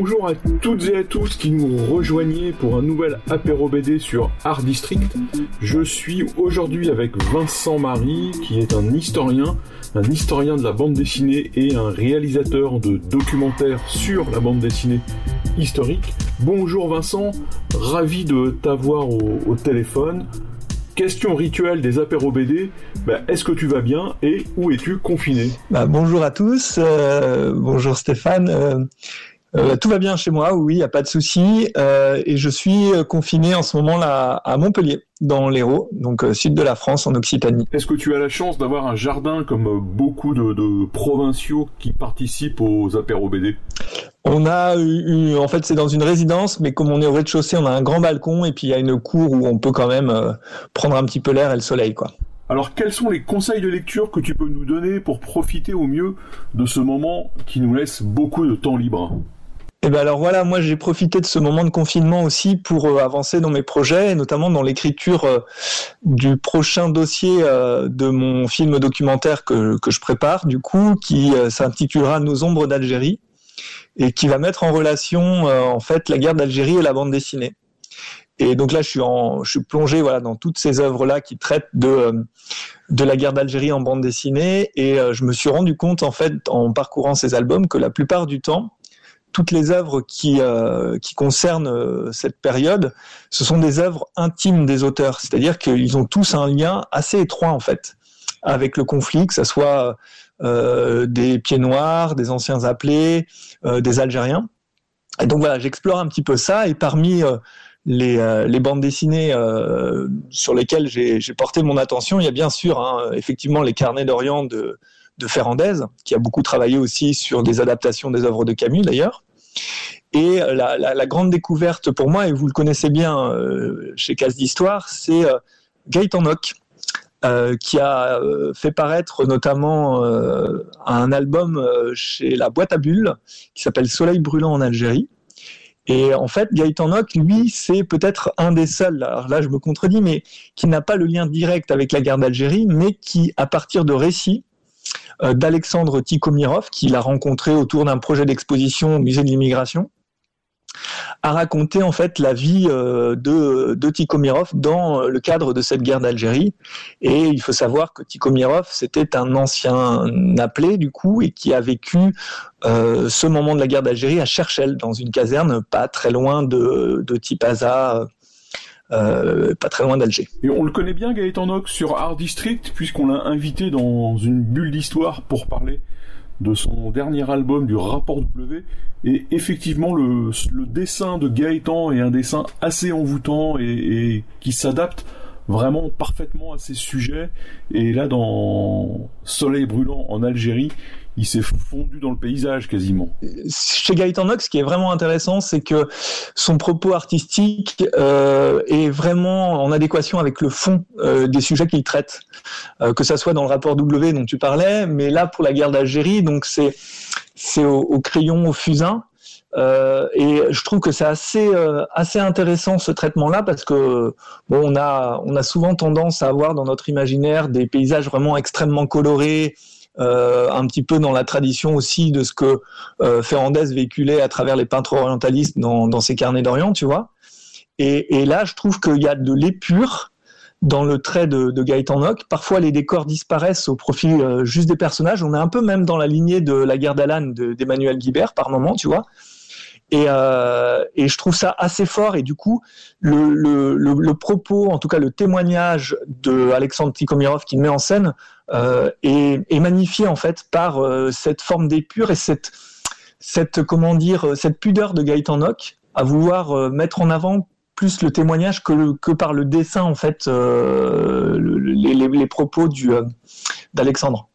Bonjour à toutes et à tous qui nous rejoignez pour un nouvel apéro BD sur Art District. Je suis aujourd'hui avec Vincent Marie qui est un historien, un historien de la bande dessinée et un réalisateur de documentaires sur la bande dessinée historique. Bonjour Vincent, ravi de t'avoir au, téléphone. Question rituelle des apéros BD, bah, est-ce que tu vas bien et où es-tu confiné? Bah, Bonjour à tous, euh, bonjour Stéphane. Euh, euh, tout va bien chez moi, oui, il n'y a pas de souci. Euh, et je suis euh, confiné en ce moment là à Montpellier, dans l'Hérault, donc sud de la France, en Occitanie. Est-ce que tu as la chance d'avoir un jardin comme beaucoup de, provinciaux qui participent aux apéros BD On a eu, en fait, c'est dans une résidence, mais comme on est au rez-de-chaussée, on a un grand balcon et puis il y a une cour où on peut quand même prendre un petit peu l'air et le soleil, quoi. Alors, quels sont les conseils de lecture que tu peux nous donner pour profiter au mieux de ce moment qui nous laisse beaucoup de temps libre? Et eh ben alors voilà, moi j'ai profité de ce moment de confinement aussi pour euh, avancer dans mes projets, notamment dans l'écriture euh, du prochain dossier euh, de mon film documentaire que, que je prépare, du coup, qui s'intitulera Nos ombres d'Algérie et qui va mettre en relation en fait la guerre d'Algérie et la bande dessinée. Et donc là, je suis, en, je suis plongé voilà dans toutes ces œuvres-là qui traitent de de la guerre d'Algérie en bande dessinée, et je me suis rendu compte en fait en parcourant ces albums que la plupart du temps toutes les œuvres qui, euh, concernent euh, cette période, ce sont des œuvres intimes des auteurs, c'est-à-dire qu'ils ont tous un lien assez étroit en fait avec le conflit, que ce soit euh, des pieds noirs, des anciens appelés, des Algériens. Et donc voilà, j'explore un petit peu ça, et parmi les, les, bandes dessinées sur lesquelles j'ai porté mon attention, il y a bien sûr hein, effectivement les carnets d'Orient de, de Ferrandez, qui a beaucoup travaillé aussi sur des adaptations des œuvres de Camus d'ailleurs. Et la, grande découverte pour moi, et vous le connaissez bien euh, chez Casse d'Histoire, c'est euh, Gaëtan Nock, euh, qui a fait paraître notamment un album chez la boîte à bulles qui s'appelle Soleil brûlant en Algérie. Et en fait, Gaëtan Nock, lui, c'est peut-être un des seuls, alors là je me contredis, mais qui n'a pas le lien direct avec la guerre d'Algérie, mais qui, à partir de récits, euh, d'Alexandre Tikhomirov, qu'il a rencontré autour d'un projet d'exposition au musée de l'immigration, a raconté en fait la vie euh, de, de dans le cadre de cette guerre d'Algérie. Et il faut savoir que Tikhomirov, c'était un ancien appelé du coup et qui a vécu euh, ce moment de la guerre d'Algérie à Cherchel, dans une caserne pas très loin de Tipaza, euh, pas très loin d'Alger. Et on le connaît bien Gaëtan Nox sur Art District puisqu'on l'a invité dans une bulle d'histoire pour parler de son dernier album du rapport W et effectivement le, dessin de Gaëtan est un dessin assez envoûtant et qui s'adapte vraiment parfaitement à ces sujets et là dans Soleil brûlant en Algérie il s'est fondu dans le paysage quasiment. Chez Gaëtan Nox, ce qui est vraiment intéressant, c'est que son propos artistique euh, est vraiment en adéquation avec le fond euh, des sujets qu'il traite, euh, que ça soit dans le rapport W dont tu parlais, mais là pour la guerre d'Algérie, donc c'est au, crayon, au fusain. et je trouve que c'est assez assez intéressant ce traitement-là parce que bon, on a on a souvent tendance à avoir dans notre imaginaire des paysages vraiment extrêmement colorés, euh, un petit peu dans la tradition aussi de ce que euh, Ferrandez véhiculait à travers les peintres orientalistes dans, ses carnets d'Orient, tu vois. Et, là, je trouve qu'il y a de l'épure dans le trait de, de. Parfois, les décors disparaissent au profit euh, juste des personnages. On est un peu même dans la lignée de La guerre d'Alan d'Emmanuel Guibert par moment, tu vois. Et, euh, et, je trouve ça assez fort. Et du coup, le, le, le, propos, en tout cas le témoignage de Alexandre Tikhomirov qui met en scène, euh, est, est, magnifié en fait par euh, cette forme d'épure et cette, cette comment dire, cette pudeur de Gaëtan Nock à vouloir euh, mettre en avant plus le témoignage que, que par le dessin en fait, euh, les, les, les, propos du d'Alexandre.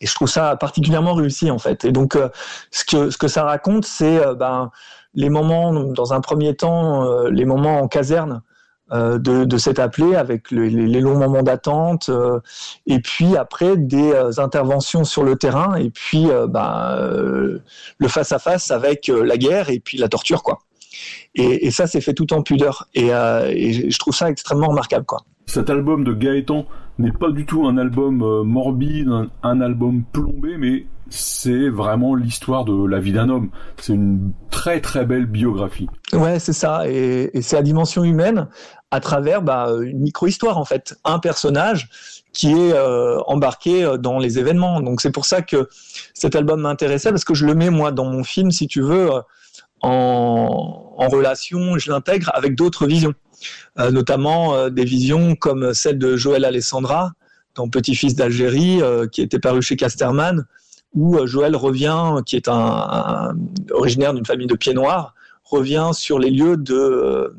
Et je trouve ça particulièrement réussi en fait. Et donc, euh, ce que ce que ça raconte, c'est euh, ben les moments, dans un premier temps, euh, les moments en caserne euh, de, de s'être appelé avec les, longs moments d'attente euh, et puis après des euh, interventions sur le terrain et puis ben, le face à face avec la guerre et puis la torture quoi. Et, ça c'est fait tout en pudeur et, et, je trouve ça extrêmement remarquable quoi. Cet album de Gaëtan n'est pas du tout un album morbide, un album plombé, mais c'est vraiment l'histoire de la vie d'un homme. C'est une très très belle biographie. Ouais, c'est ça, et, c'est la dimension humaine à travers bah, une micro-histoire en fait, un personnage qui est euh, embarqué dans les événements. Donc c'est pour ça que cet album m'intéressait parce que je le mets moi dans mon film, si tu veux, en, relation, je l'intègre avec d'autres visions, euh, notamment euh, des visions comme celle de Joël Alessandra dans Petit-fils d'Algérie, qui était paru chez Casterman, où euh, Joël revient, qui est un, originaire d'une famille de pieds noirs, revient sur les lieux de, euh,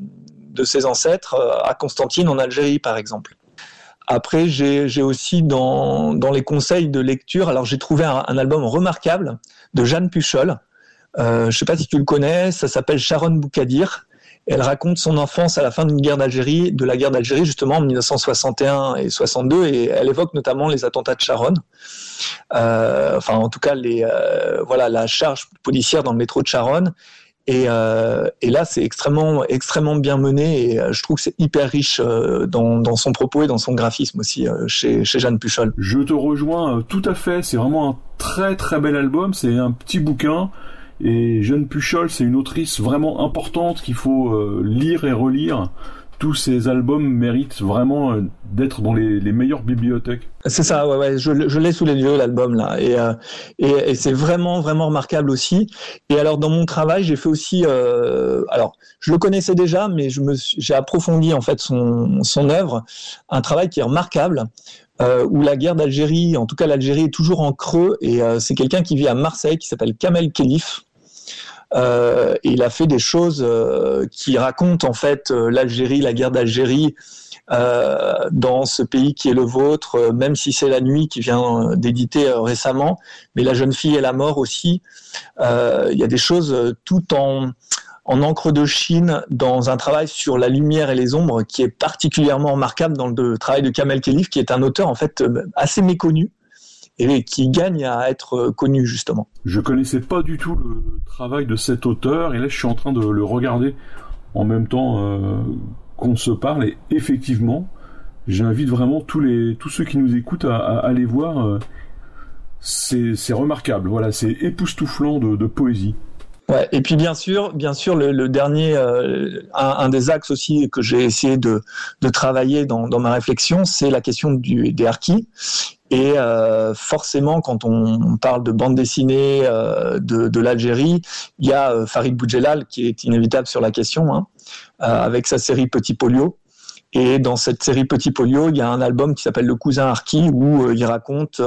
de ses ancêtres euh, à Constantine en Algérie, par exemple. Après, j'ai aussi dans, dans, les conseils de lecture, alors j'ai trouvé un, album remarquable de Jeanne Puchol. Je ne sais pas si tu le connais, ça s'appelle Sharon Boukadir. Elle raconte son enfance à la fin d'une guerre d'Algérie, de la guerre d'Algérie justement en 1961 et 62, et elle évoque notamment les attentats de Sharon. Euh, enfin, en tout cas, les, euh, voilà, la charge policière dans le métro de Sharon. Et, euh, et, là, c'est extrêmement, extrêmement bien mené et je trouve que c'est hyper riche dans, dans, son propos et dans son graphisme aussi chez, chez Jeanne Puchol. Je te rejoins tout à fait. C'est vraiment un très très bel album. C'est un petit bouquin et Jeanne Puchol, c'est une autrice vraiment importante qu'il faut euh, lire et relire. Tous ces albums méritent vraiment euh, d'être dans les, meilleures bibliothèques. C'est ça, ouais, ouais. Je, l'ai sous les yeux l'album là, et, euh, et, c'est vraiment vraiment remarquable aussi. Et alors dans mon travail, j'ai fait aussi, alors je le connaissais déjà, mais je me j'ai approfondi en fait son son œuvre, un travail qui est remarquable. où la guerre d'Algérie, en tout cas l'Algérie est toujours en creux, et c'est quelqu'un qui vit à Marseille qui s'appelle Kamel Khelif, euh, il a fait des choses euh, qui racontent en fait euh, l'Algérie, la guerre d'Algérie dans ce pays qui est le vôtre, même si c'est la nuit qui vient d'éditer récemment, mais la jeune fille et la mort aussi. Il y a des choses tout en en encre de Chine dans un travail sur la lumière et les ombres qui est particulièrement remarquable dans le travail de Kamel Khelif, qui est un auteur en fait assez méconnu et qui gagne à être connu justement. Je connaissais pas du tout le travail de cet auteur et là je suis en train de le regarder en même temps euh, qu'on se parle et effectivement j'invite vraiment tous les tous ceux qui nous écoutent à, aller voir euh, c'est remarquable voilà c'est époustouflant de, poésie. Ouais, et puis bien sûr, bien sûr, le, dernier, euh, un, des axes aussi que j'ai essayé de, de travailler dans, dans, ma réflexion, c'est la question du, des harkis. Et euh, forcément, quand on parle de bande dessinée euh, de, de l'Algérie, il y a euh, Farid Boudjelal qui est inévitable sur la question, hein, avec sa série Petit Polio. Et dans cette série Petit Polio, il y a un album qui s'appelle Le Cousin Harki où il raconte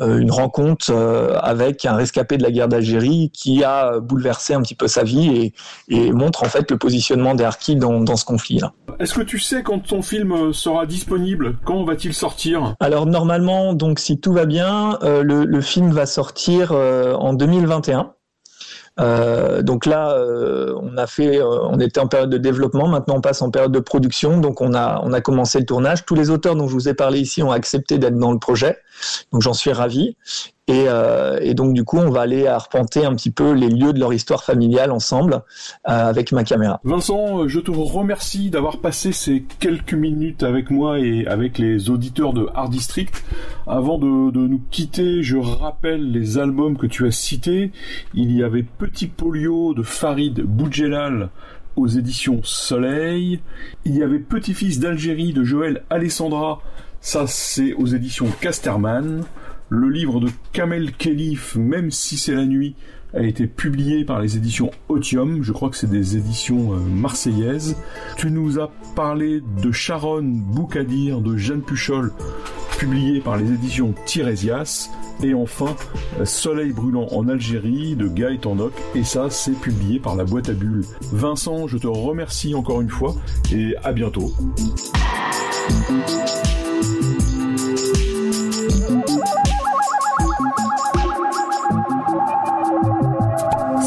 euh, une rencontre euh, avec un rescapé de la guerre d'Algérie qui a bouleversé un petit peu sa vie et, montre en fait le positionnement des Harkis dans, dans ce conflit-là. Est-ce que tu sais quand ton film euh, sera disponible? Quand va-t-il sortir? Alors normalement, donc si tout va bien, le, le, film va sortir en 2021. Euh, donc là, euh, on a fait, euh, on était en période de développement. Maintenant, on passe en période de production. Donc on a, on a commencé le tournage. Tous les auteurs dont je vous ai parlé ici ont accepté d'être dans le projet. Donc j'en suis ravi. Et, euh, et, donc du coup, on va aller arpenter un petit peu les lieux de leur histoire familiale ensemble euh, avec ma caméra. Vincent, je te remercie d'avoir passé ces quelques minutes avec moi et avec les auditeurs de Art District. Avant de, de nous quitter, je rappelle les albums que tu as cités. Il y avait Petit Polio de Farid Boudjelal aux éditions Soleil. Il y avait Petit-fils d'Algérie de Joël Alessandra. Ça, c'est aux éditions Casterman. Le livre de Kamel Khelif, même si c'est la nuit, a été publié par les éditions Otium, je crois que c'est des éditions euh, marseillaises. Tu nous as parlé de Sharon Boukadir de Jeanne Puchol, publié par les éditions Tirésias. Et enfin, euh, Soleil brûlant en Algérie de Guy Tandoc, et ça c'est publié par la boîte à bulles. Vincent, je te remercie encore une fois, et à bientôt.